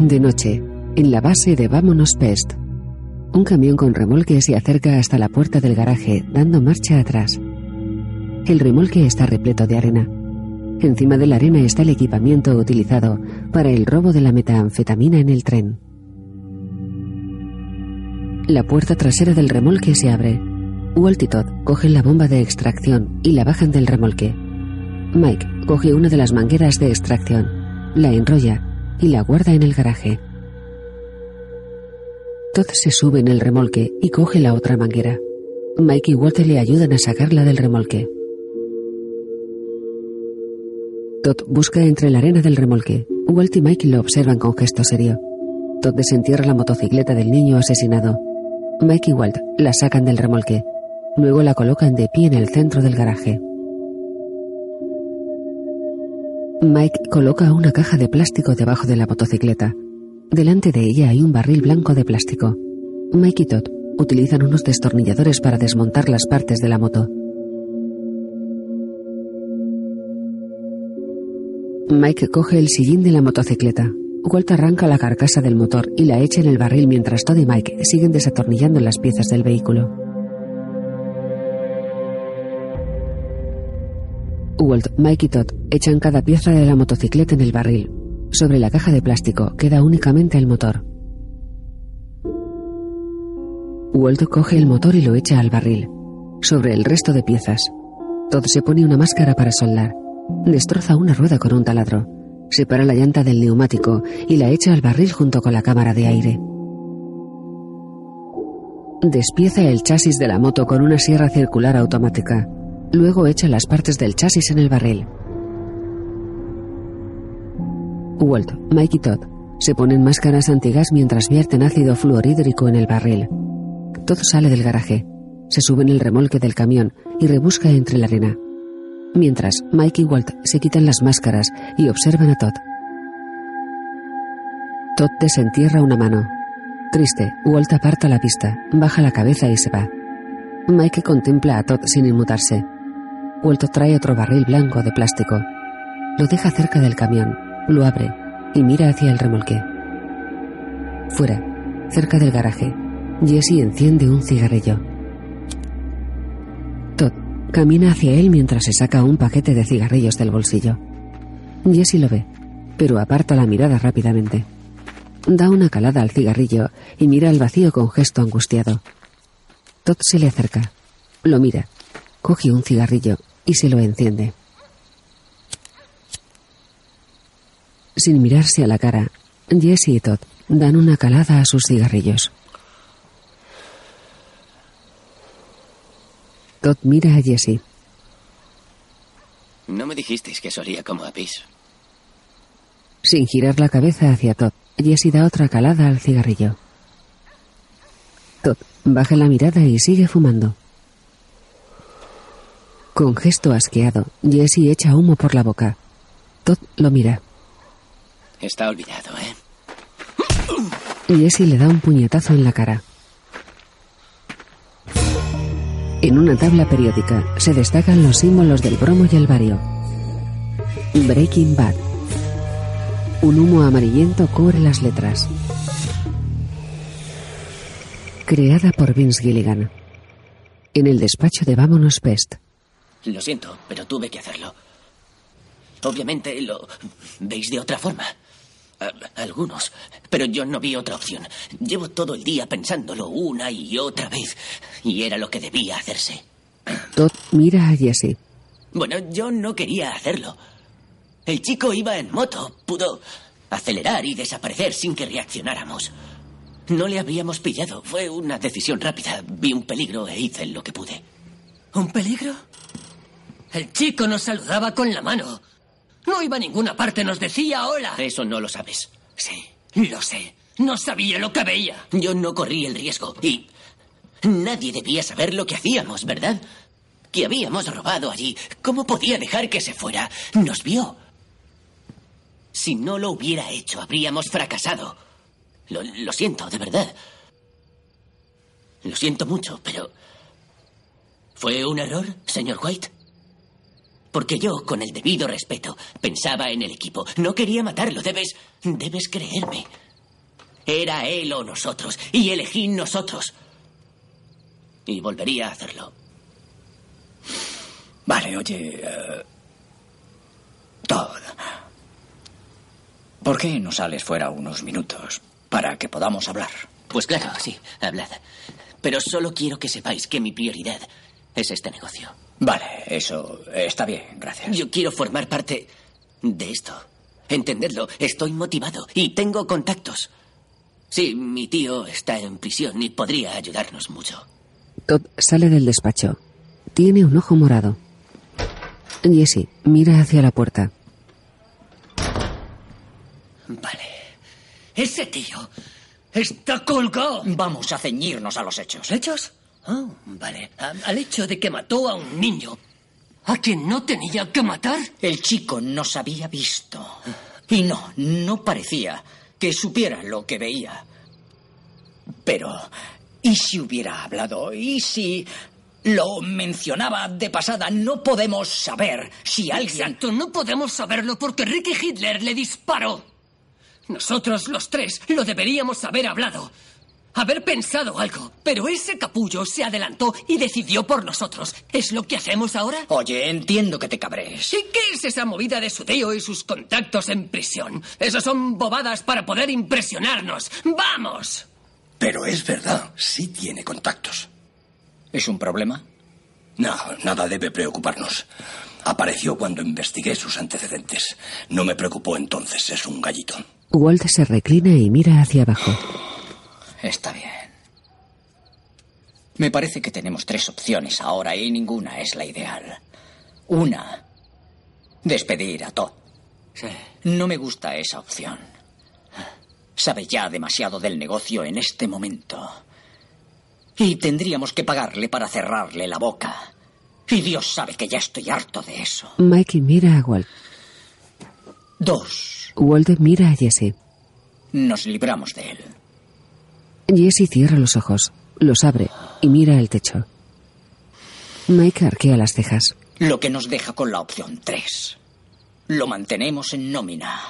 De noche, en la base de Vámonos Pest. Un camión con remolque se acerca hasta la puerta del garaje, dando marcha atrás. El remolque está repleto de arena. Encima de la arena está el equipamiento utilizado para el robo de la metanfetamina en el tren. La puerta trasera del remolque se abre. Walt y Todd cogen la bomba de extracción y la bajan del remolque. Mike coge una de las mangueras de extracción, la enrolla y la guarda en el garaje. Todd se sube en el remolque y coge la otra manguera. Mike y Walter le ayudan a sacarla del remolque. Todd busca entre la arena del remolque. Walt y Mike lo observan con gesto serio. Todd desentierra la motocicleta del niño asesinado. Mike y Walt la sacan del remolque. Luego la colocan de pie en el centro del garaje. Mike coloca una caja de plástico debajo de la motocicleta. Delante de ella hay un barril blanco de plástico. Mike y Todd utilizan unos destornilladores para desmontar las partes de la moto. Mike coge el sillín de la motocicleta. Walt arranca la carcasa del motor y la echa en el barril mientras Todd y Mike siguen desatornillando las piezas del vehículo. Walt, Mike y Todd echan cada pieza de la motocicleta en el barril. Sobre la caja de plástico queda únicamente el motor. Walt coge el motor y lo echa al barril. Sobre el resto de piezas. Todd se pone una máscara para soldar. Destroza una rueda con un taladro. Separa la llanta del neumático y la echa al barril junto con la cámara de aire. Despieza el chasis de la moto con una sierra circular automática. Luego echa las partes del chasis en el barril. Walt, Mike y Todd se ponen máscaras antigas mientras vierten ácido fluorhídrico en el barril. Todd sale del garaje, se sube en el remolque del camión y rebusca entre la arena. Mientras, Mike y Walt se quitan las máscaras y observan a Todd. Todd desentierra una mano. Triste, Walt aparta la vista, baja la cabeza y se va. Mike contempla a Todd sin inmutarse. Walt trae otro barril blanco de plástico. Lo deja cerca del camión, lo abre y mira hacia el remolque. Fuera, cerca del garaje, Jesse enciende un cigarrillo. Todd camina hacia él mientras se saca un paquete de cigarrillos del bolsillo. Jesse lo ve, pero aparta la mirada rápidamente. Da una calada al cigarrillo y mira al vacío con gesto angustiado. Todd se le acerca, lo mira, coge un cigarrillo y se lo enciende. Sin mirarse a la cara, Jesse y Todd dan una calada a sus cigarrillos. Todd mira a Jesse. No me dijisteis que solía como a pis. Sin girar la cabeza hacia Todd, Jesse da otra calada al cigarrillo. Todd baja la mirada y sigue fumando. Con gesto asqueado, Jesse echa humo por la boca. Todd lo mira. Está olvidado, ¿eh? Jesse le da un puñetazo en la cara. En una tabla periódica se destacan los símbolos del bromo y el bario. Breaking Bad. Un humo amarillento cubre las letras. Creada por Vince Gilligan. En el despacho de Vámonos Pest. Lo siento, pero tuve que hacerlo. Obviamente lo veis de otra forma. Algunos. Pero yo no vi otra opción. Llevo todo el día pensándolo una y otra vez. Y era lo que debía hacerse. Todd mira a Jesse. Bueno, yo no quería hacerlo. El chico iba en moto. Pudo acelerar y desaparecer sin que reaccionáramos. No le habríamos pillado. Fue una decisión rápida. Vi un peligro e hice lo que pude. ¿Un peligro? El chico nos saludaba con la mano. No iba a ninguna parte, nos decía hola. Eso no lo sabes. Sí, lo sé. No sabía lo que veía. Yo no corrí el riesgo y nadie debía saber lo que hacíamos, ¿verdad? Que habíamos robado allí. ¿Cómo podía dejar que se fuera? Nos vio. Si no lo hubiera hecho, habríamos fracasado. Lo, lo siento, de verdad. Lo siento mucho, pero... ¿Fue un error, señor White? Porque yo, con el debido respeto, pensaba en el equipo. No quería matarlo. Debes... Debes creerme. Era él o nosotros. Y elegí nosotros. Y volvería a hacerlo. Vale, oye. eh, Todd. ¿Por qué no sales fuera unos minutos para que podamos hablar? Pues claro, sí, hablad. Pero solo quiero que sepáis que mi prioridad es este negocio. Vale, eso está bien, gracias. Yo quiero formar parte de esto. Entendedlo, estoy motivado y tengo contactos. Sí, mi tío está en prisión y podría ayudarnos mucho. Todd sale del despacho. Tiene un ojo morado. Jesse mira hacia la puerta. Vale. Ese tío está colgado. Vamos a ceñirnos a los hechos. ¿Hechos? Oh, vale. A- al hecho de que mató a un niño. ¿A quien no tenía que matar? El chico nos había visto. Y no, no parecía que supiera lo que veía. Pero, ¿y si hubiera hablado? ¿Y si lo mencionaba de pasada? No podemos saber si alguien... Exacto, no podemos saberlo porque Ricky Hitler le disparó. Nosotros los tres lo deberíamos haber hablado. Haber pensado algo. Pero ese capullo se adelantó y decidió por nosotros. ¿Es lo que hacemos ahora? Oye, entiendo que te cabres. ¿Y qué es esa movida de su tío y sus contactos en prisión? Esas son bobadas para poder impresionarnos. ¡Vamos! Pero es verdad, sí tiene contactos. ¿Es un problema? No, nada debe preocuparnos. Apareció cuando investigué sus antecedentes. No me preocupó entonces, es un gallito. Walt se reclina y mira hacia abajo. Está bien. Me parece que tenemos tres opciones ahora y ninguna es la ideal. Una, despedir a Todd. Sí. No me gusta esa opción. Sabe ya demasiado del negocio en este momento. Y tendríamos que pagarle para cerrarle la boca. Y Dios sabe que ya estoy harto de eso. Mikey mira a Walt. Dos, Walt mira a Jesse. nos libramos de él. Jesse cierra los ojos, los abre y mira el techo. Mike arquea las cejas. Lo que nos deja con la opción 3. Lo mantenemos en nómina.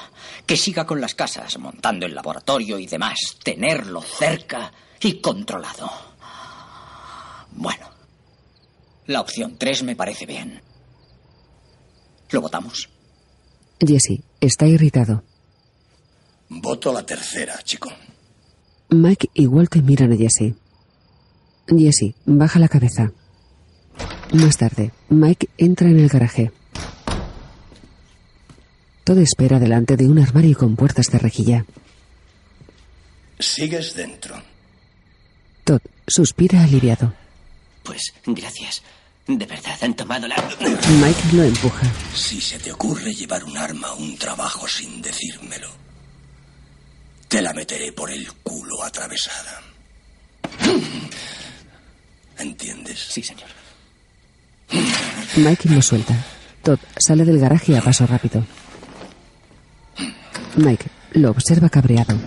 Que siga con las casas, montando el laboratorio y demás. Tenerlo cerca y controlado. Bueno. La opción 3 me parece bien. ¿Lo votamos? Jesse está irritado. Voto la tercera, chico. Mike y Walt miran a Jesse. Jesse baja la cabeza. Más tarde, Mike entra en el garaje. Todo espera delante de un armario con puertas de rejilla. Sigues dentro. Todd suspira aliviado. Pues gracias. De verdad, han tomado la... Mike lo empuja. Si se te ocurre llevar un arma a un trabajo sin decírmelo, te la meteré por el culo atravesada. ¿Entiendes? Sí, señor. Mike lo suelta. Todd sale del garaje a paso rápido. Mike lo observa cabreado.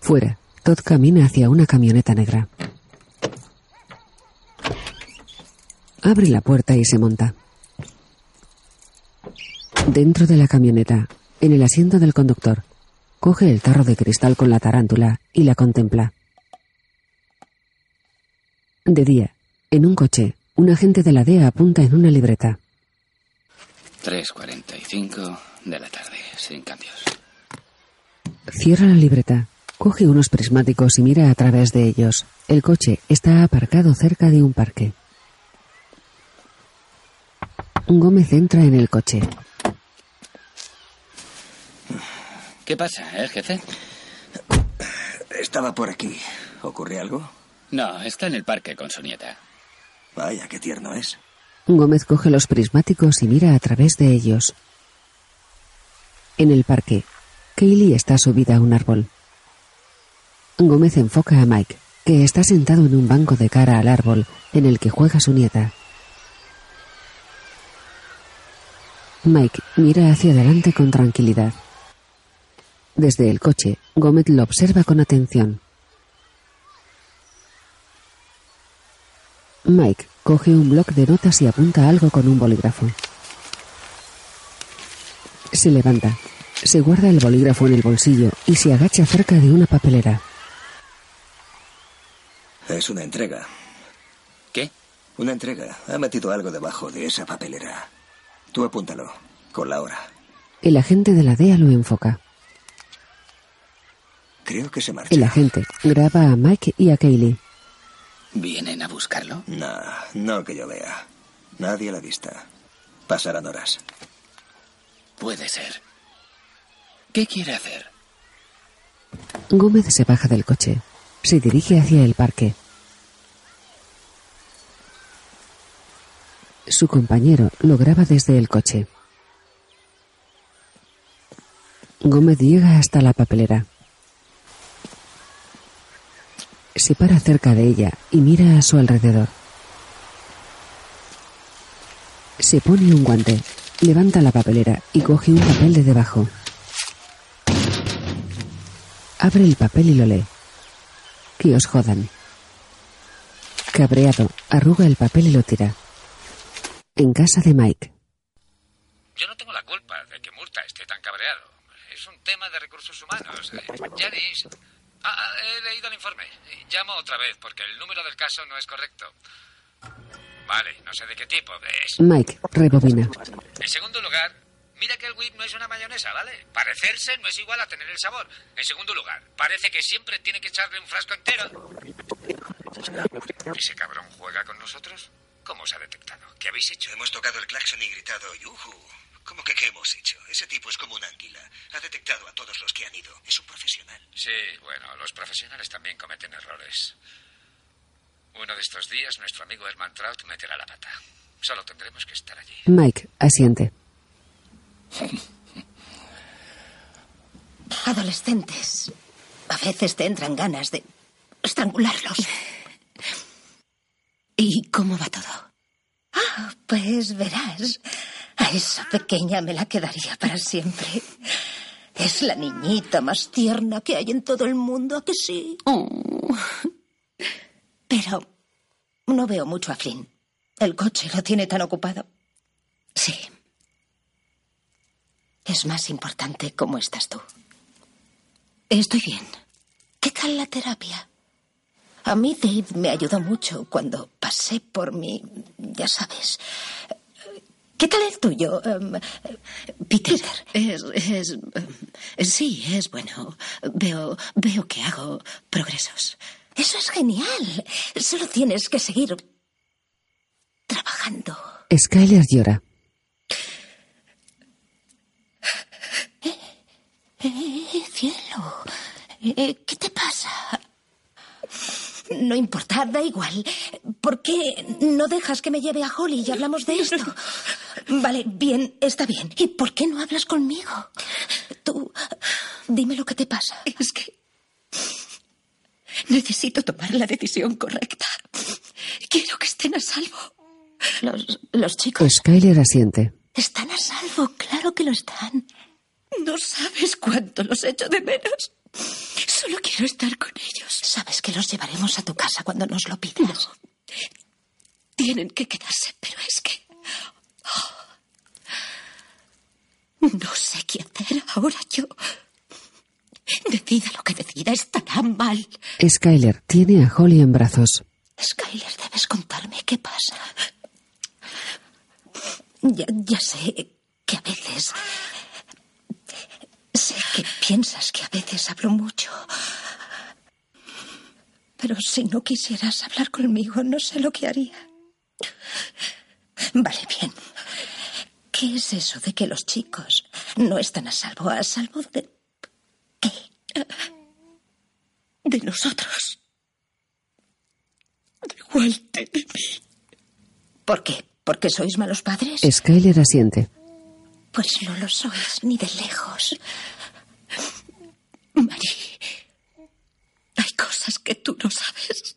Fuera, Todd camina hacia una camioneta negra. Abre la puerta y se monta. Dentro de la camioneta, en el asiento del conductor, coge el tarro de cristal con la tarántula y la contempla. De día, en un coche, un agente de la DEA apunta en una libreta. 3.45 de la tarde, sin cambios. Cierra la libreta, coge unos prismáticos y mira a través de ellos. El coche está aparcado cerca de un parque. Gómez entra en el coche. ¿Qué pasa, eh, jefe? Estaba por aquí. ¿Ocurre algo? No, está en el parque con su nieta. Vaya, qué tierno es. Gómez coge los prismáticos y mira a través de ellos. En el parque, Kaylee está subida a un árbol. Gómez enfoca a Mike, que está sentado en un banco de cara al árbol en el que juega su nieta. Mike mira hacia adelante con tranquilidad. Desde el coche, Gómez lo observa con atención. Mike coge un bloc de notas y apunta algo con un bolígrafo. Se levanta, Se guarda el bolígrafo en el bolsillo y se agacha cerca de una papelera. Es una entrega. ¿Qué? Una entrega. Ha metido algo debajo de esa papelera. Tú apúntalo. Con la hora. El agente de la DEA lo enfoca. Creo que se marcha. El agente graba a Mike y a Kaylee. ¿Vienen a buscarlo? No, no que yo vea. Nadie a la vista. Pasarán horas. Puede ser. ¿Qué quiere hacer? Gómez se baja del coche. Se dirige hacia el parque. Su compañero lo graba desde el coche. Gómez llega hasta la papelera. Se para cerca de ella y mira a su alrededor. Se pone un guante, levanta la papelera y coge un papel de debajo. Abre el papel y lo lee. Que os jodan. Cabreado, arruga el papel y lo tira. En casa de Mike. Yo no tengo la culpa de que Murta esté tan cabreado. Es un tema de recursos humanos. Janice. Ah, ah, he leído el informe. Llamo otra vez porque el número del caso no es correcto. Vale, no sé de qué tipo es. Mike rebobina. En segundo lugar, mira que el whip no es una mayonesa, ¿vale? Parecerse no es igual a tener el sabor. En segundo lugar, parece que siempre tiene que echarle un frasco entero. ¿Ese cabrón juega con nosotros? ¿Cómo se ha detectado? ¿Qué habéis hecho? Hemos tocado el claxon y gritado ¡Yuhu! ¿Cómo que qué hemos hecho? Ese tipo es como un anguila. Ha detectado a todos los que han ido. Es un profesional. Sí, bueno, los profesionales también cometen errores. Uno de estos días nuestro amigo Herman Trout meterá la pata. Solo tendremos que estar allí. Mike asiente. Adolescentes. A veces te entran ganas de estrangularlos. ¿Y cómo va todo? Ah, pues verás. A esa pequeña me la quedaría para siempre. Es la niñita más tierna que hay en todo el mundo, ¿a que sí? Pero no veo mucho a Flynn. El coche lo tiene tan ocupado. Sí. Es más importante cómo estás tú. Estoy bien. ¿Qué tal la terapia? A mí Dave me ayudó mucho cuando pasé por mi... ya sabes. ¿Qué tal el tuyo, em, Peter? Es, es, em, sí, es bueno. Veo, veo que hago progresos. Eso es genial. Solo tienes que seguir trabajando. Skyler llora. Eh, cielo. Eh, ¿Qué te pasa? No importa, da igual. ¿Por qué no dejas que me lleve a Holly y hablamos de esto? Vale, bien, está bien. ¿Y por qué no hablas conmigo? Tú, dime lo que te pasa. Es que necesito tomar la decisión correcta. Quiero que estén a salvo. Los, los chicos Skyler asiente. están a salvo, claro que lo están. No sabes cuánto los echo de menos. Solo quiero estar con ellos. Sabes que los llevaremos a tu casa cuando nos lo pidas. Tienen que quedarse, pero es que... oh, no sé qué hacer ahora yo. Decida lo que decida, estará mal. Skyler tiene a Holly en brazos. Skyler, debes contarme qué pasa. Ya, ya sé que a veces... Sé que piensas que a veces hablo mucho. Pero si no quisieras hablar conmigo, no sé lo que haría. Vale, bien. ¿Qué es eso de que los chicos no están a salvo? ¿A salvo de qué? De nosotros. De Walter y mí. ¿Por qué? ¿Porque sois malos padres? Skyler asiente. Pues no lo sois, ni de lejos. Marie, hay cosas que tú no sabes.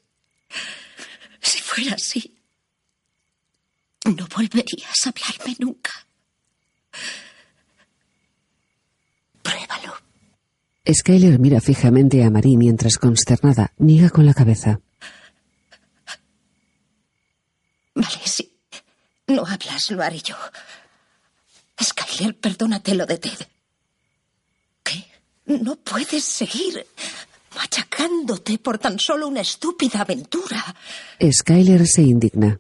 Si fuera así, no volverías a hablarme nunca. Pruébalo. Skyler mira fijamente a Marie mientras consternada niega con la cabeza. Vale, si no hablas, lo haré yo. Skyler, perdónate lo de Ted. No puedes seguir machacándote por tan solo una estúpida aventura. Skyler se indigna.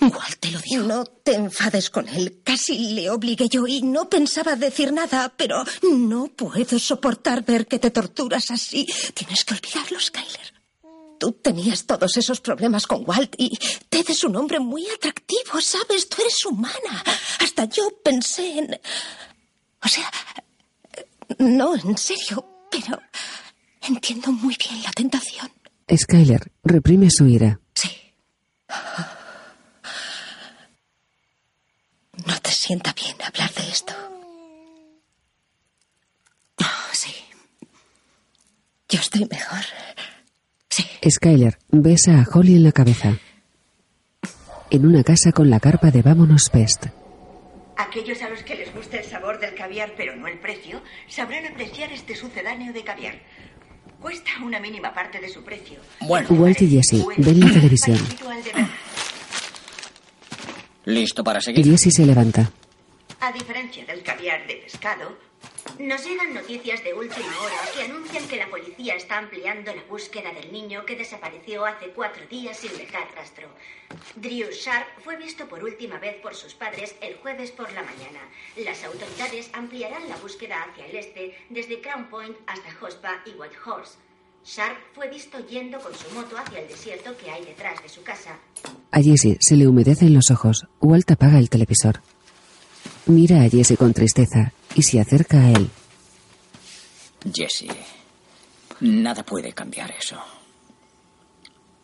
Igual te lo digo. No te enfades con él. Casi le obligué yo y no pensaba decir nada, pero no puedo soportar ver que te torturas así. Tienes que olvidarlo, Skyler. Tú tenías todos esos problemas con Walt y Ted es un hombre muy atractivo, ¿sabes? Tú eres humana. Hasta yo pensé en... O sea, no, en serio, pero entiendo muy bien la tentación. Skyler reprime su ira. Sí. No te sienta bien hablar de esto. Ah, sí. Yo estoy mejor. Sí. Skyler besa a Holly en la cabeza. En una casa con la carpa de Vámonos Pest. Aquellos a los que les gusta el sabor del caviar pero no el precio, sabrán apreciar este sucedáneo de caviar. Cuesta una mínima parte de su precio. Bueno. Walt y Jesse ven la televisión. Parecido al de verdad. ¿Listo para seguir? Jesse se levanta. A diferencia del caviar de pescado, Nos llegan noticias de última hora que anuncian que la policía está ampliando la búsqueda del niño que desapareció hace cuatro días sin dejar rastro. Drew Sharp fue visto por última vez por sus padres el jueves por la mañana. Las autoridades ampliarán la búsqueda hacia el este desde Crown Point hasta Hospa y Whitehorse. Sharp fue visto yendo con su moto hacia el desierto que hay detrás de su casa. A Jesse se le humedecen los ojos. Walt apaga el televisor. Mira a Jesse con tristeza y se acerca a él. Jesse, nada puede cambiar eso.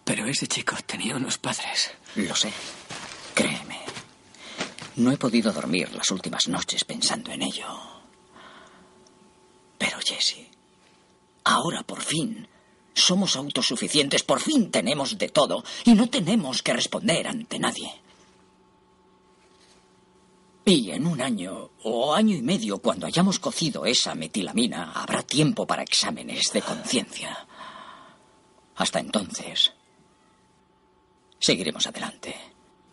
Pero ese chico tenía unos padres. Lo sé. Créeme. No he podido dormir las últimas noches pensando en ello. Pero Jesse, ahora por fin somos autosuficientes, por fin tenemos de todo y no tenemos que responder ante nadie. Y en un año o año y medio, cuando hayamos cocido esa metilamina, habrá tiempo para exámenes de conciencia. Hasta entonces, seguiremos adelante.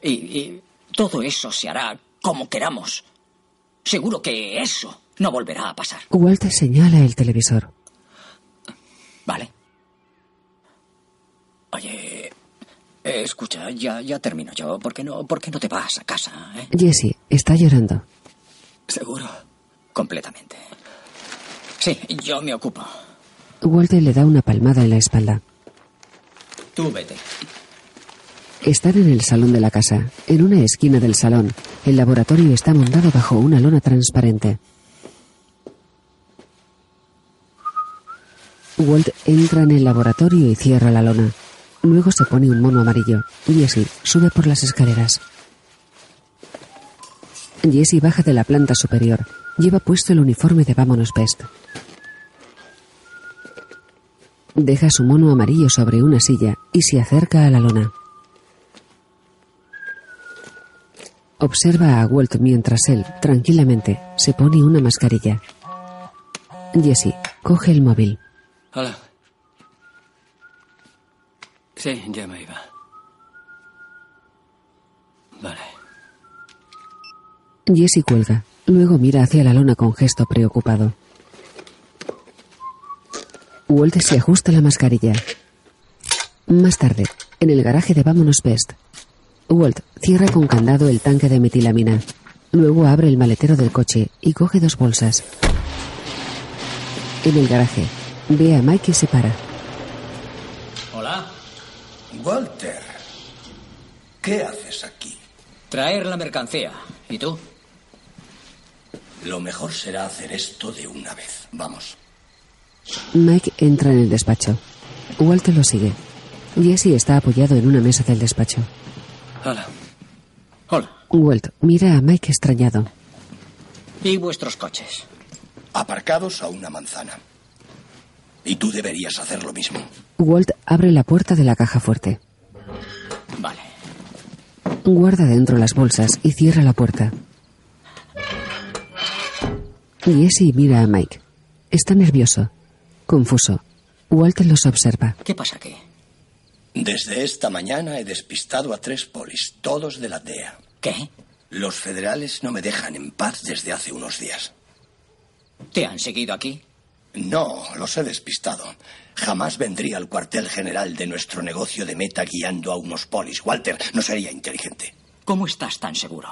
Y, y todo eso se hará como queramos. Seguro que eso no volverá a pasar. Walt señala el televisor. Vale. Oye, eh, escucha, ya, ya termino yo. ¿Por qué, no, ¿Por qué no te vas a casa? eh? Jesse está llorando. ¿Seguro? Completamente. Sí, yo me ocupo. Walt le da una palmada en la espalda. Tú vete. Están en el salón de la casa. En una esquina del salón, el laboratorio está montado bajo una lona transparente. Walt entra en el laboratorio y cierra la lona. Luego se pone un mono amarillo. Jesse sube por las escaleras. Jesse baja de la planta superior. Lleva puesto el uniforme de Vámonos Pest. Deja su mono amarillo sobre una silla y se acerca a la lona. Observa a Walt mientras él, tranquilamente, se pone una mascarilla. Jesse coge el móvil. Hola. Sí, ya me iba. Vale. Jesse cuelga. Luego mira hacia la lona con gesto preocupado. Walt se ajusta la mascarilla. Más tarde, en el garaje de Vámonos Best, Walt cierra con candado el tanque de metilamina. Luego abre el maletero del coche y coge dos bolsas. En el garaje, ve a Mike y se para. Walter, ¿qué haces aquí? Traer la mercancía. ¿Y tú? Lo mejor será hacer esto de una vez. Vamos. Mike entra en el despacho. Walt lo sigue. Jesse está apoyado en una mesa del despacho. Hola. Hola. Walt mira a Mike extrañado. ¿Y vuestros coches? Aparcados a una manzana. Y tú deberías hacer lo mismo. Walt abre la puerta de la caja fuerte. Vale. Guarda dentro las bolsas y cierra la puerta. Jesse mira a Mike. Está nervioso, confuso. Walt los observa. ¿Qué pasa aquí? Desde esta mañana he despistado a tres polis, todos de la DEA. ¿Qué? Los federales no me dejan en paz desde hace unos días. ¿Te han seguido aquí? No, los he despistado. Jamás vendría al cuartel general de nuestro negocio de meta guiando a unos polis. Walter, no sería inteligente. ¿Cómo estás tan seguro?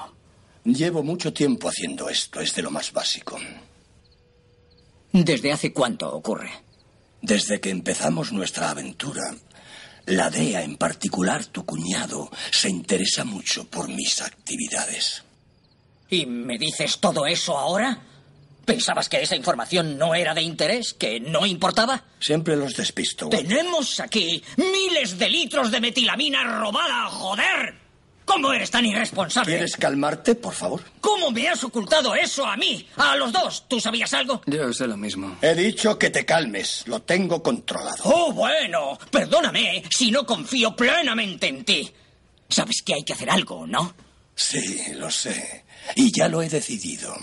Llevo mucho tiempo haciendo esto, es de lo más básico. ¿Desde hace cuánto ocurre? Desde que empezamos nuestra aventura, la DEA, en particular tu cuñado, se interesa mucho por mis actividades. ¿Y me dices todo eso ahora? ¿Pensabas que esa información no era de interés? ¿Que no importaba? Siempre los despisto. Tenemos aquí miles de litros de metilamina robada, joder. ¿Cómo eres tan irresponsable? ¿Quieres calmarte, por favor? ¿Cómo me has ocultado eso a mí? A los dos. ¿Tú sabías algo? Yo sé lo mismo. He dicho que te calmes. Lo tengo controlado. Oh, bueno. Perdóname si no confío plenamente en ti. Sabes que hay que hacer algo, ¿no? Sí, lo sé. Y ya lo he decidido.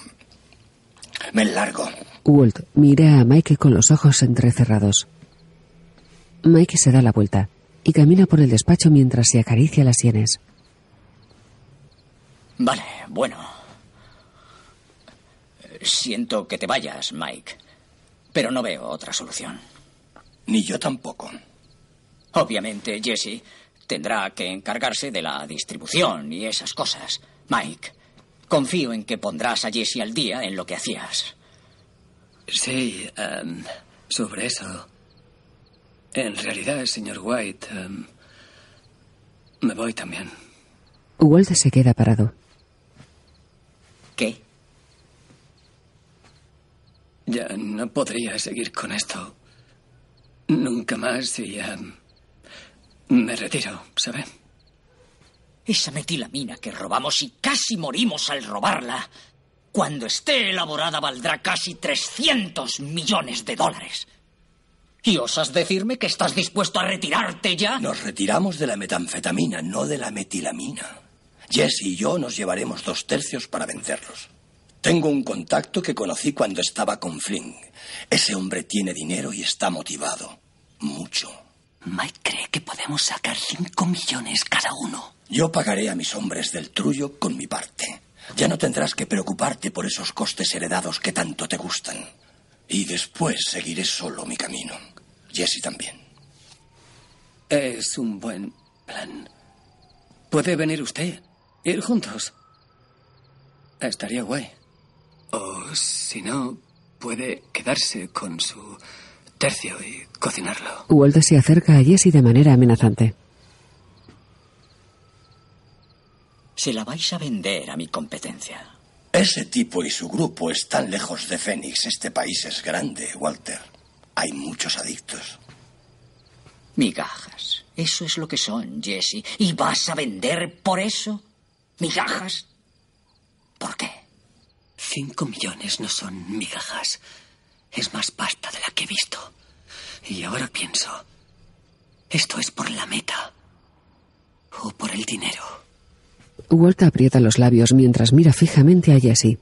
Me largo. Walt mira a Mike con los ojos entrecerrados. Mike se da la vuelta y camina por el despacho mientras se acaricia las sienes. Vale, bueno. Siento que te vayas, Mike, pero no veo otra solución. Ni yo tampoco. Obviamente, Jesse tendrá que encargarse de la distribución y esas cosas. Mike, confío en que pondrás a Jesse al día en lo que hacías. Sí, em, sobre eso. En realidad, señor White, em, me voy también. Walt se queda parado. ¿Qué? Ya no podría seguir con esto. Nunca más y em, me retiro, ¿sabe? Esa metilamina que robamos y casi morimos al robarla, cuando esté elaborada valdrá casi 300 millones de dólares. ¿Y osas decirme que estás dispuesto a retirarte ya? Nos retiramos de la metanfetamina, no de la metilamina. Jesse y yo nos llevaremos dos tercios para vencerlos. Tengo un contacto que conocí cuando estaba con Flynn. Ese hombre tiene dinero y está motivado. Mucho. Mike cree que podemos sacar cinco millones cada uno. Yo pagaré a mis hombres del trullo con mi parte. Ya no tendrás que preocuparte por esos costes heredados que tanto te gustan. Y después seguiré solo mi camino. Jesse también. Es un buen plan. ¿Puede venir usted? Ir juntos. Estaría guay. O si no, puede quedarse con su tercio y cocinarlo. Walt se acerca a Jesse de manera amenazante. Se la vais a vender a mi competencia. Ese tipo y su grupo están lejos de Phoenix. Este país es grande, Walter. Hay muchos adictos. Migajas. Eso es lo que son, Jesse. ¿Y vas a vender por eso? ¿Migajas? ¿Por qué? Cinco millones no son migajas. Es más pasta de la que he visto. Y ahora pienso, ¿esto es por la meta o por el dinero? Walt aprieta los labios mientras mira fijamente a Jesse.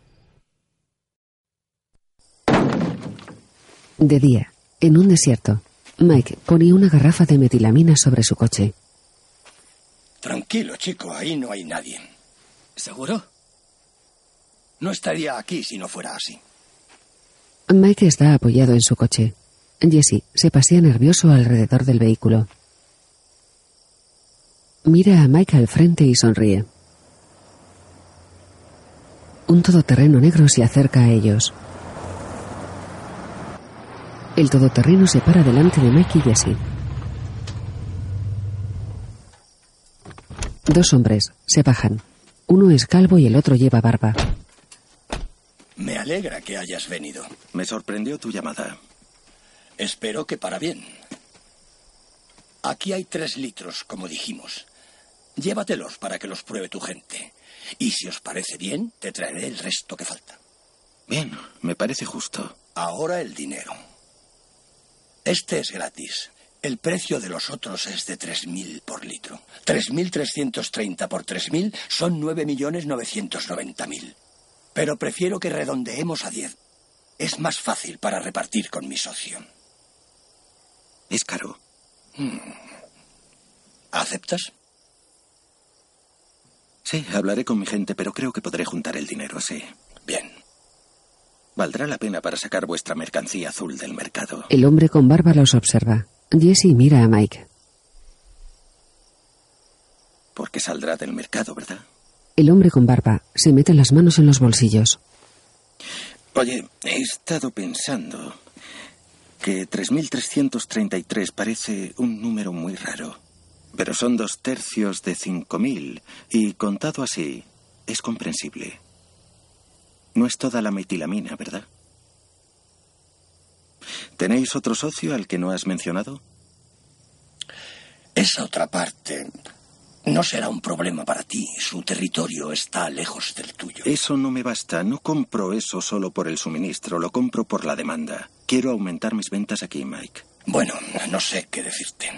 De día, en un desierto, Mike pone una garrafa de metilamina sobre su coche. Tranquilo, chico, ahí no hay nadie. ¿Seguro? No estaría aquí si no fuera así. Mike está apoyado en su coche. Jesse se pasea nervioso alrededor del vehículo. Mira a Mike al frente y sonríe. Un todoterreno negro se acerca a ellos. El todoterreno se para delante de Mike y Jesse. Dos hombres se bajan. Uno es calvo y el otro lleva barba. Me alegra que hayas venido. Me sorprendió tu llamada. Espero que para bien. Aquí hay tres litros, como dijimos. Llévatelos para que los pruebe tu gente. Y si os parece bien, te traeré el resto que falta. Bien, me parece justo. Ahora el dinero. Este es gratis. El precio de los otros es de 3.000 por litro. 3.330 por 3.000 son 9.990.000. Pero prefiero que redondeemos a 10. Es más fácil para repartir con mi socio. Es caro. Hmm. ¿Aceptas? Sí, hablaré con mi gente, pero creo que podré juntar el dinero, sí. Bien. Valdrá la pena para sacar vuestra mercancía azul del mercado. El hombre con barba los observa. Jesse mira a Mike. Porque saldrá del mercado, ¿verdad? El hombre con barba se mete las manos en los bolsillos. Oye, he estado pensando que 3.333 parece un número muy raro. Pero son dos tercios de 5.000 y contado así es comprensible. No es toda la metilamina, ¿verdad? ¿Tenéis otro socio al que no has mencionado? Esa otra parte no será un problema para ti. Su territorio está lejos del tuyo. Eso no me basta. No compro eso solo por el suministro, lo compro por la demanda. Quiero aumentar mis ventas aquí, Mike. Bueno, no sé qué decirte.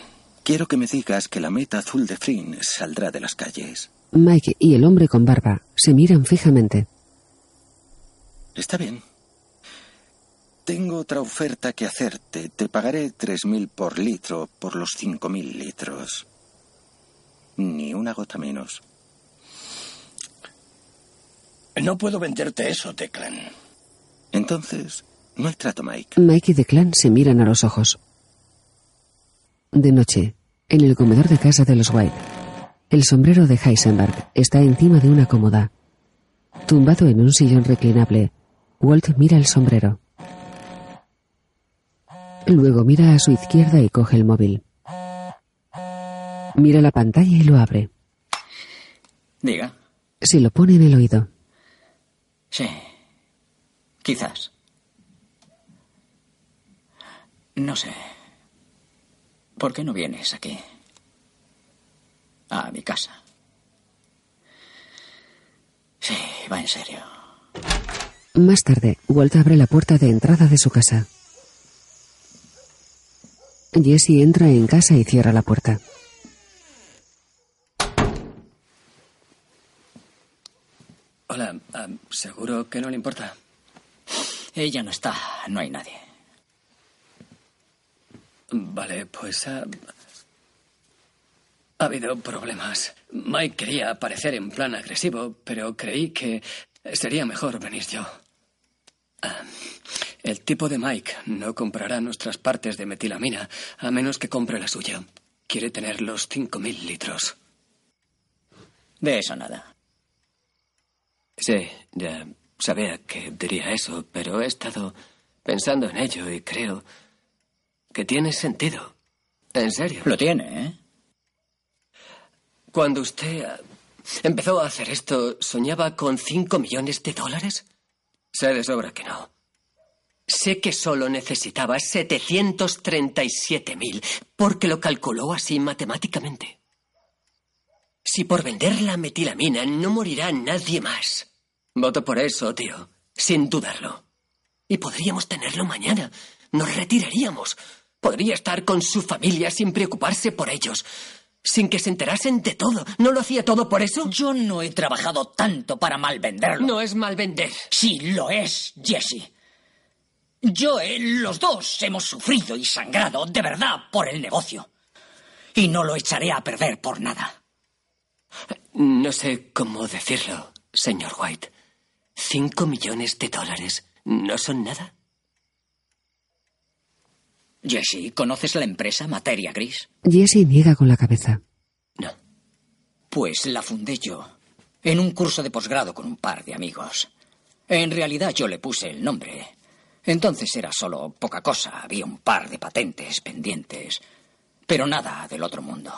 Quiero que me digas que la meta azul de Flynn saldrá de las calles. Mike y el hombre con barba se miran fijamente. Está bien. Tengo otra oferta que hacerte. Te pagaré 3.000 por litro por los 5.000 litros. Ni una gota menos. No puedo venderte eso, Declan. Entonces, no hay trato, Mike. Mike y Declan se miran a los ojos. De noche, en el comedor de casa de los White, el sombrero de Heisenberg está encima de una cómoda. Tumbado en un sillón reclinable, Walt mira el sombrero. Luego mira a su izquierda y coge el móvil. Mira la pantalla y lo abre. Diga. Se lo pone en el oído. Sí. Quizás. No sé. ¿Por qué no vienes aquí? A mi casa. Sí, va en serio. Más tarde, Walt abre la puerta de entrada de su casa. Jesse entra en casa y cierra la puerta. Hola, ah, ¿seguro que no le importa? Ella no está, no hay nadie. Vale, pues ha, ha habido problemas. Mike quería parecer en plan agresivo, pero creí que sería mejor venir yo. Ah, el tipo de Mike no comprará nuestras partes de metilamina a menos que compre la suya. Quiere tener los 5.000 litros. De eso nada. Sí, ya sabía que diría eso, pero he estado pensando en ello y creo que tiene sentido. En serio. Lo tiene, ¿eh? Cuando usted ah, empezó a hacer esto, ¿soñaba con 5 millones de dólares? Sé de sobra que no. Sé que solo necesitaba 737.000, porque lo calculó así matemáticamente. Si por vender la metilamina no morirá nadie más. Voto por eso, tío, sin dudarlo. Y podríamos tenerlo mañana. Nos retiraríamos. Podría estar con su familia sin preocuparse por ellos. Sin que se enterasen de todo. ¿No lo hacía todo por eso? Yo no he trabajado tanto para mal venderlo. No es mal vender. Sí, lo es, Jesse. Yo, eh, los dos, hemos sufrido y sangrado de verdad por el negocio. Y no lo echaré a perder por nada. No sé cómo decirlo, señor White. ¿Cinco millones de dólares no son nada? Jesse, ¿conoces la empresa Materia Gris? Jesse niega con la cabeza. No. Pues la fundé yo, en un curso de posgrado con un par de amigos. En realidad yo le puse el nombre. Entonces era solo poca cosa, había un par de patentes pendientes, pero nada del otro mundo.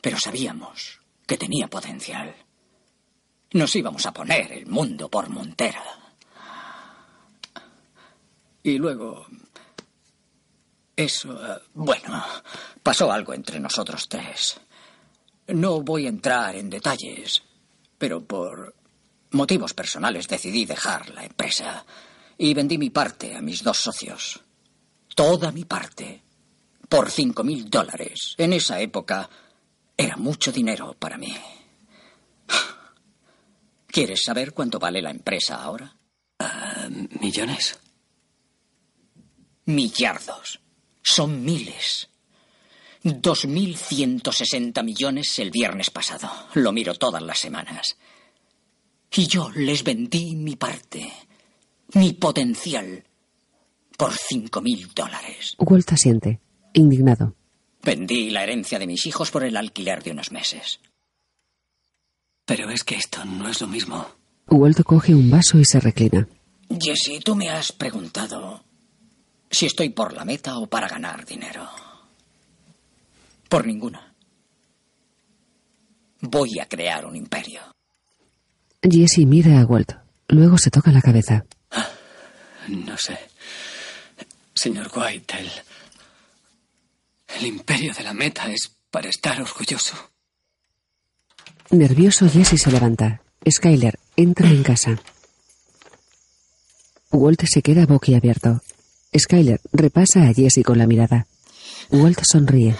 Pero sabíamos que tenía potencial. Nos íbamos a poner el mundo por montera. Y luego... Eso... eh, bueno, pasó algo entre nosotros tres. No voy a entrar en detalles, pero por motivos personales decidí dejar la empresa y vendí mi parte a mis dos socios. Toda mi parte. Por cinco mil dólares. En esa época era mucho dinero para mí. ¿Quieres saber cuánto vale la empresa ahora? Ah, ¿Millones? Millardos. Son miles. 2.160 millones el viernes pasado. Lo miro todas las semanas. Y yo les vendí mi parte mi potencial por cinco mil dólares. Walt asiente, indignado. Vendí la herencia de mis hijos por el alquiler de unos meses. Pero es que esto no es lo mismo. Walt coge un vaso y se reclina. Jesse, tú me has preguntado si estoy por la meta o para ganar dinero. Por ninguna. Voy a crear un imperio. Jesse mira a Walt. Luego se toca la cabeza. No sé. Señor White, el, el imperio de la meta es para estar orgulloso. Nervioso, Jesse se levanta. Skyler entra en casa. Walt se queda boquiabierto. Skyler repasa a Jesse con la mirada. Walt sonríe.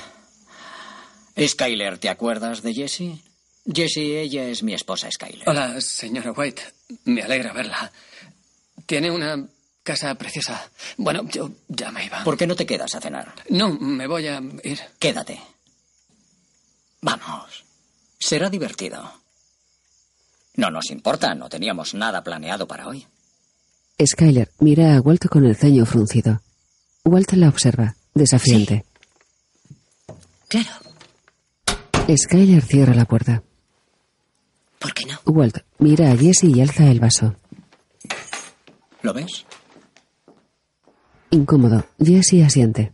Skyler, ¿te acuerdas de Jessie? Jessie, ella es mi esposa Skyler. Hola, señora White. Me alegra verla. Tiene una casa preciosa. Bueno, yo ya me iba. ¿Por qué no te quedas a cenar? No, me voy a ir. Quédate. Vamos. Será divertido. No nos importa, no teníamos nada planeado para hoy. Skyler mira a Walt con el ceño fruncido. Walt la observa, desafiante. Claro. Skyler cierra la puerta. ¿Por qué no? Walt mira a Jesse y alza el vaso. ¿Lo ves? Incómodo, Jesse asiente.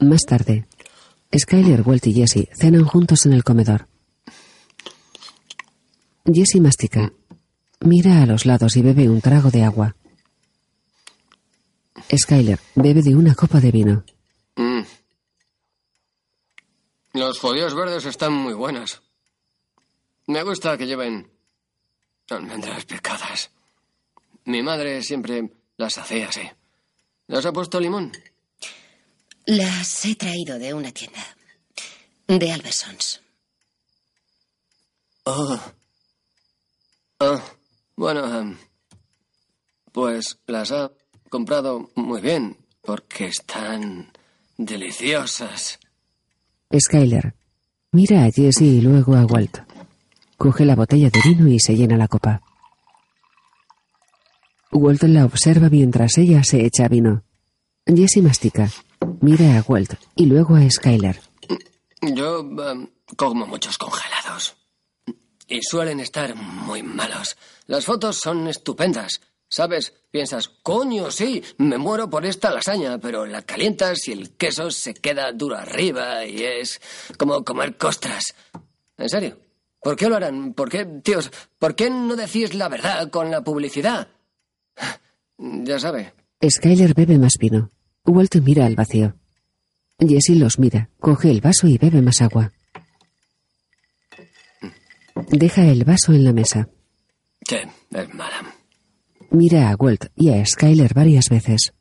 Más tarde, Skyler, Walt y Jesse cenan juntos en el comedor. Jesse mastica. Mira a los lados y bebe un trago de agua. Skyler bebe de una copa de vino. Mm. Los judíos verdes están muy buenos. Me gusta que lleven almendras picadas. Mi madre siempre las hacía así. ¿Las ha puesto limón? Las he traído de una tienda. De Albersons. Oh. Ah, bueno, em, pues las ha comprado muy bien, porque están deliciosas. Skyler mira a Jesse y luego a Walt. Coge la botella de vino y se llena la copa. Walt la observa mientras ella se echa vino. Jesse mastica. Mira a Walt y luego a Skyler. Yo em, como muchos congelados. Y suelen estar muy malos. Las fotos son estupendas. ¿Sabes? Piensas, coño, sí, me muero por esta lasaña, pero la calientas y el queso se queda duro arriba y es como comer costras. ¿En serio? ¿Por qué lo harán? ¿Por qué, tíos, por qué no decís la verdad con la publicidad? Ya sabe. Skyler bebe más vino. Walt mira al vacío. Jesse los mira, coge el vaso y bebe más agua. Deja el vaso en la mesa. Sí, es mala. Mira a Walt y a Skyler varias veces.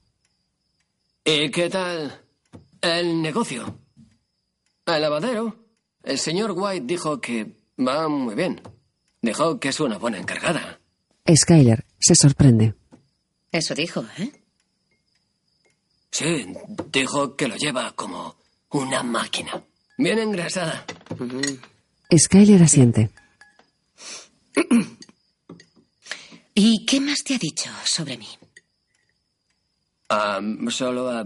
¿Y qué tal el negocio? El lavadero. El señor White dijo que va muy bien. Dijo que es una buena encargada. Skyler se sorprende. Eso dijo, ¿eh? Sí, dijo que lo lleva como una máquina. Bien engrasada. Skyler asiente. ¿Y qué más te ha dicho sobre mí? Ah, solo ah,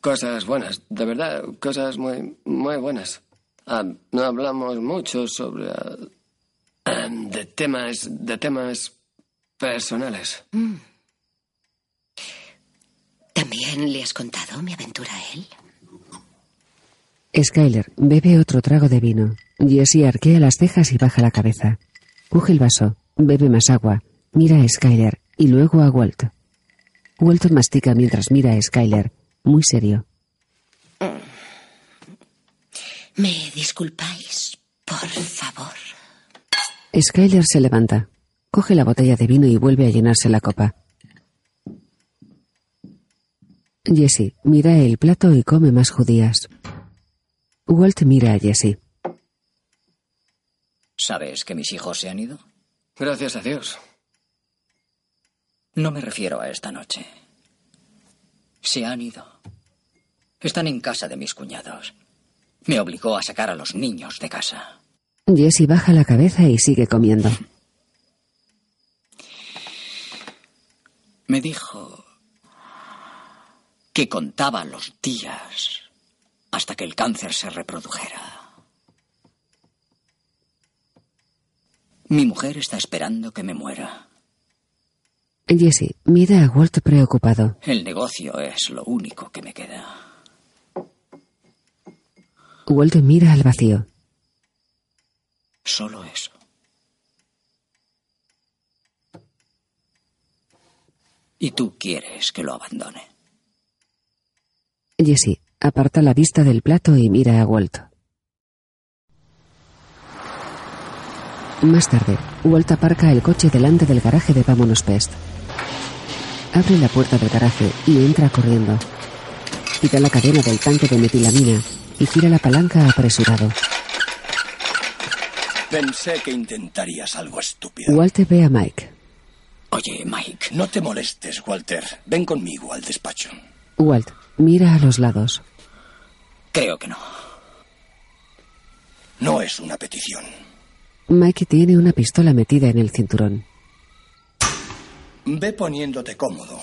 cosas buenas, de verdad, cosas muy, muy buenas. Ah, no hablamos mucho sobre de temas, de temas personales. Mm. ¿También le has contado mi aventura a él? Skyler bebe otro trago de vino. Jesse arquea las cejas y baja la cabeza. Coge el vaso, bebe más agua, mira a Skyler y luego a Walt. Walt mastica mientras mira a Skyler, muy serio. ¿Me disculpáis? Por favor. Skyler se levanta, coge la botella de vino y vuelve a llenarse la copa. Jesse mira el plato y come más judías. Walt mira a Jesse. ¿Sabes que mis hijos se han ido? Gracias a Dios. No me refiero a esta noche. Se han ido. Están en casa de mis cuñados. Me obligó a sacar a los niños de casa. Jesse baja la cabeza y sigue comiendo. Me dijo que contaba los días hasta que el cáncer se reprodujera. Mi mujer está esperando que me muera. Jesse mira a Walt preocupado. El negocio es lo único que me queda. Walt mira al vacío. Solo eso. Y tú quieres que lo abandone. Jesse aparta la vista del plato y mira a Walt. Más tarde, Walt aparca el coche delante del garaje de Vámonos Pest. Abre la puerta del garaje y entra corriendo. Quita la cadena del tanque de metilamina y gira la palanca apresurado. Pensé que intentarías algo estúpido. Walt ve a Mike. Oye, Mike. No te molestes, Walter. Ven conmigo al despacho. Walt mira a los lados. Creo que no. No es una petición. Mike tiene una pistola metida en el cinturón. Ve poniéndote cómodo.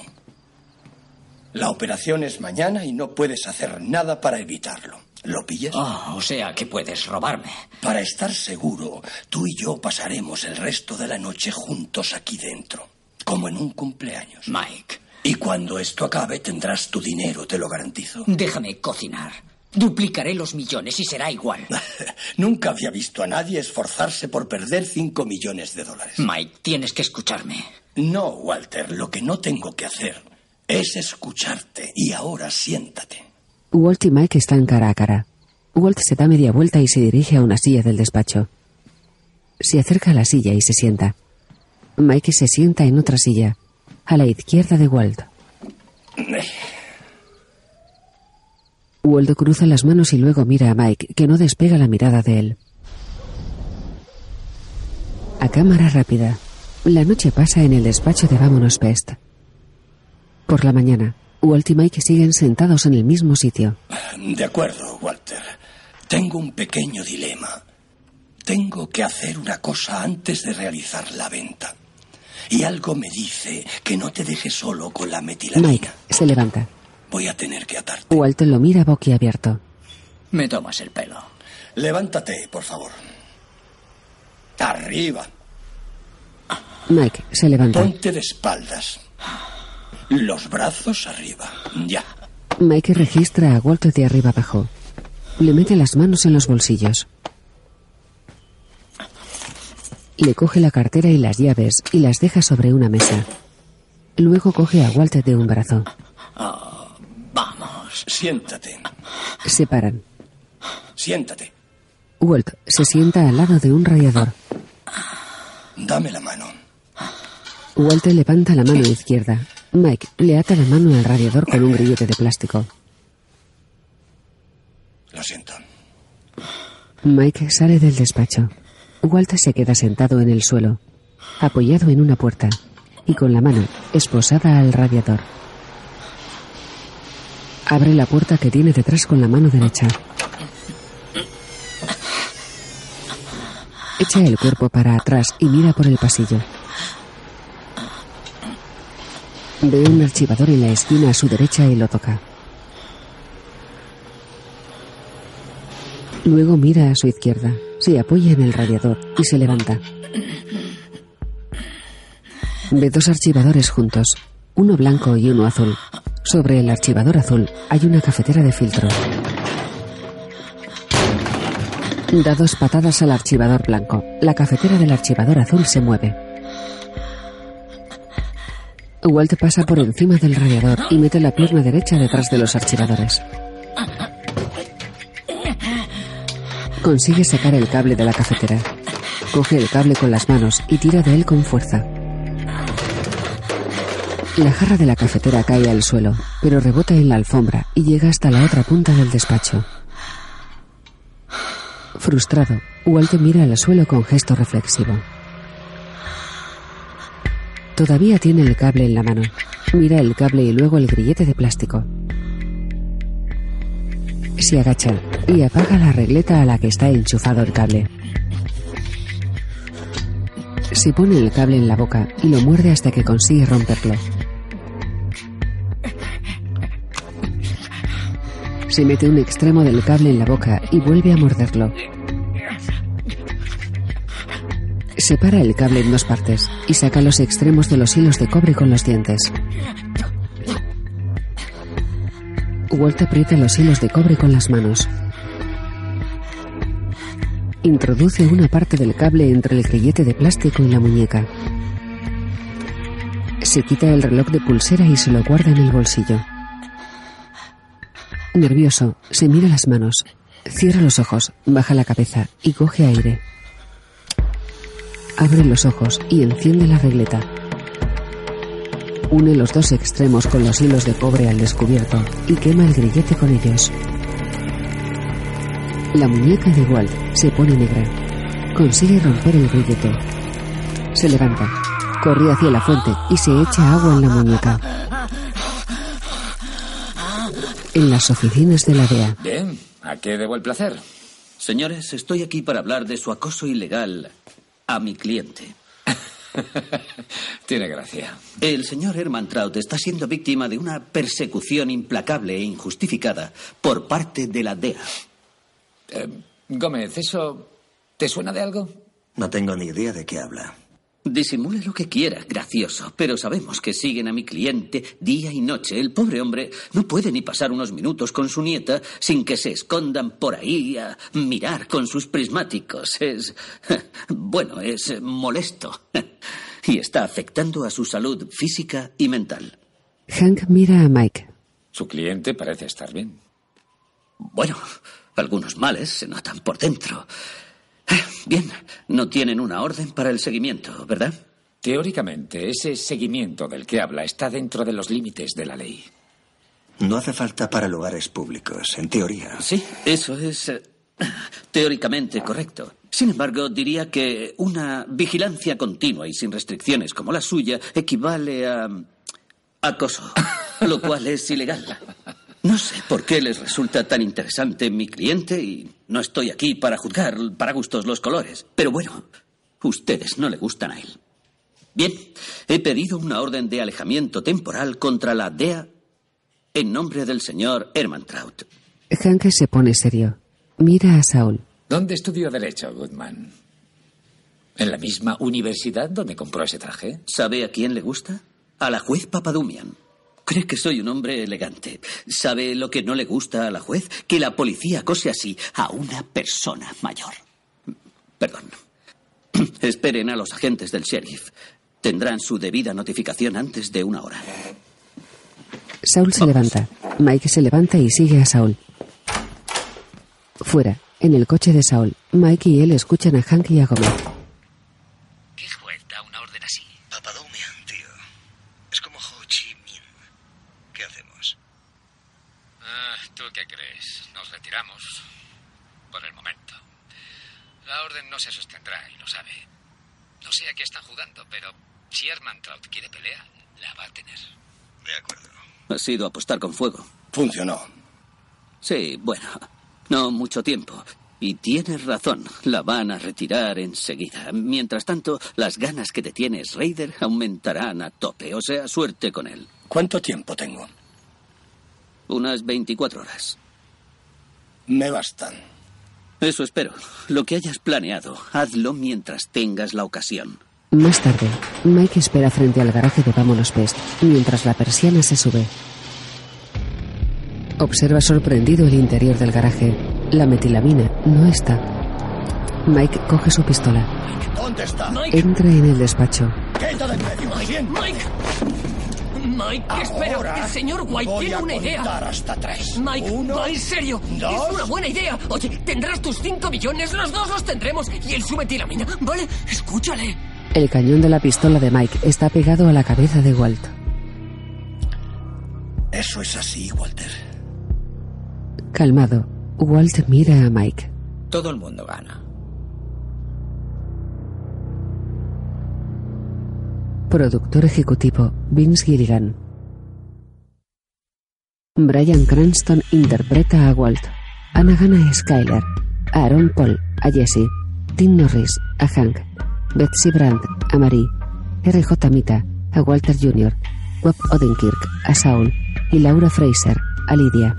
La operación es mañana y no puedes hacer nada para evitarlo. ¿Lo pillas? Ah, o sea que puedes robarme. Para estar seguro, tú y yo pasaremos el resto de la noche juntos aquí dentro, como en un cumpleaños. Mike. Y cuando esto acabe tendrás tu dinero, te lo garantizo. Déjame cocinar. Duplicaré los millones y será igual. Nunca había visto a nadie esforzarse por perder cinco millones de dólares. Mike, tienes que escucharme. No, Walter, lo que no tengo que hacer es escucharte. Y ahora siéntate. Walt y Mike están cara a cara. Walt se da media vuelta y se dirige a una silla del despacho. Se acerca a la silla y se sienta. Mike se sienta en otra silla, a la izquierda de Walt. Walt cruza las manos y luego mira a Mike, que no despega la mirada de él. A cámara rápida. La noche pasa en el despacho de Vámonos Pest. Por la mañana, Walt y Mike siguen sentados en el mismo sitio. De acuerdo, Walter. Tengo un pequeño dilema. Tengo que hacer una cosa antes de realizar la venta. Y algo me dice que no te dejes solo con la metilamina. Mike se levanta. Voy a tener que atarte. Walt lo mira boquiabierto. Me tomas el pelo. Levántate, por favor. Arriba. Mike se levanta. Ponte de espaldas. Los brazos arriba. Ya. Mike registra a Walt de arriba abajo. Le mete las manos en los bolsillos. Le coge la cartera y las llaves y las deja sobre una mesa. Luego coge a Walt de un brazo. Oh. Siéntate. Se paran. Siéntate. Walt se sienta al lado de un radiador. Dame la mano. Walt levanta la mano izquierda. Mike le ata la mano al radiador con un grillete de plástico. Lo siento. Mike sale del despacho. Walt se queda sentado en el suelo, apoyado en una puerta y con la mano esposada al radiador. Abre la puerta que tiene detrás con la mano derecha. Echa el cuerpo para atrás y mira por el pasillo. Ve un archivador en la esquina a su derecha y lo toca. Luego mira a su izquierda, se apoya en el radiador y se levanta. Ve dos archivadores juntos, uno blanco y uno azul. Sobre el archivador azul hay una cafetera de filtro. Da dos patadas al archivador blanco. La cafetera del archivador azul se mueve. Walt pasa por encima del radiador y mete la pierna derecha detrás de los archivadores. Consigue sacar el cable de la cafetera. Coge el cable con las manos y tira de él con fuerza. La jarra de la cafetera cae al suelo, pero rebota en la alfombra y llega hasta la otra punta del despacho. Frustrado, Walt mira al suelo con gesto reflexivo. Todavía tiene el cable en la mano. Mira el cable y luego el grillete de plástico. Se agacha y apaga la regleta a la que está enchufado el cable. Se pone el cable en la boca y lo muerde hasta que consigue romperlo. Se mete un extremo del cable en la boca y vuelve a morderlo. Separa el cable en dos partes y saca los extremos de los hilos de cobre con los dientes. Walt aprieta los hilos de cobre con las manos. Introduce una parte del cable entre el grillete de plástico y la muñeca. Se quita el reloj de pulsera y se lo guarda en el bolsillo. Nervioso, se mira las manos. Cierra los ojos, baja la cabeza y coge aire. Abre los ojos y enciende la regleta. Une los dos extremos con los hilos de cobre al descubierto y quema el grillete con ellos. La muñeca de Walt se pone negra. Consigue romper el grillete. Se levanta, corre hacia la fuente y se echa agua en la muñeca. En las oficinas de la DEA. Bien, ¿a qué debo el placer? Señores, estoy aquí para hablar de su acoso ilegal a mi cliente. Tiene gracia. El señor Herman Trout está siendo víctima de una persecución implacable e injustificada por parte de la DEA. Eh, Gómez, ¿eso te suena de algo? No tengo ni idea de qué habla. Disimule lo que quiera, gracioso, pero sabemos que siguen a mi cliente día y noche. El pobre hombre no puede ni pasar unos minutos con su nieta sin que se escondan por ahí a mirar con sus prismáticos. Es. bueno, es molesto. y está afectando a su salud física y mental. Hank mira a Mike. Su cliente parece estar bien. Bueno, algunos males se notan por dentro. Bien, no tienen una orden para el seguimiento, ¿verdad? Teóricamente, ese seguimiento del que habla está dentro de los límites de la ley. No hace falta para lugares públicos, en teoría. Sí, eso es eh, teóricamente correcto. Sin embargo, diría que una vigilancia continua y sin restricciones como la suya equivale a acoso, lo cual es ilegal. No sé por qué les resulta tan interesante mi cliente y no estoy aquí para juzgar para gustos los colores. Pero bueno, ustedes no le gustan a él. Bien, he pedido una orden de alejamiento temporal contra la DEA en nombre del señor Herman Trout. Hank se pone serio. Mira a Saul. ¿Dónde estudió Derecho, Goodman? ¿En la misma universidad donde compró ese traje? ¿Sabe a quién le gusta? A la juez Papadumian. Cree que soy un hombre elegante. ¿Sabe lo que no le gusta a la juez? Que la policía acose así a una persona mayor. Perdón. Esperen a los agentes del sheriff. Tendrán su debida notificación antes de una hora. Saul se levanta. Mike se levanta y sigue a Saul. Fuera, en el coche de Saul, Mike y él escuchan a Hank y a Gómez. ¿Qué juez da una orden así? Papadomian, tío. Es como Ho Chi Minh. ¿Qué hacemos? Ah, ¿Tú qué crees? ¿Nos retiramos? Por el momento. La orden no se sostendrá y lo sabe. No sé a qué están jugando, pero si Herman Trout quiere pelea, la va a tener. De acuerdo. Ha sido apostar con fuego. Funcionó. Sí, bueno, no mucho tiempo. Y tienes razón, la van a retirar enseguida. Mientras tanto, las ganas que te tienes, Raider, aumentarán a tope. O sea, suerte con él. ¿Cuánto tiempo tengo? Unas 24 horas. Me bastan. Eso espero. Lo que hayas planeado, hazlo mientras tengas la ocasión. Más tarde, Mike espera frente al garaje de Vámonos Pest, mientras la persiana se sube. Observa sorprendido el interior del garaje. La metilamina no está. Mike coge su pistola. ¿Dónde está? Entra en el despacho. ¡Quita de en medio! ¿Quién? Mike. Mike, espera. Ahora El señor White voy tiene a una idea. hasta tres. Mike, Uno, va en serio. dos. Es una buena idea. Oye, tendrás tus cinco millones, los dos los tendremos. Y él su metilamina, ¿vale? Escúchale. El cañón de la pistola de Mike está pegado a la cabeza de Walt. Eso es así, Walter. Calmado, Walt mira a Mike. Todo el mundo gana. Productor ejecutivo Vince Gilligan. Brian Cranston interpreta a Walt. Anna gana a Skyler. A Aaron Paul, a Jesse. Tim Norris, a Hank. Betsy Brandt, a Marie. R.J. Mita, a Walter Jr. Bob Odenkirk, a Saul. Y Laura Fraser, a Lydia.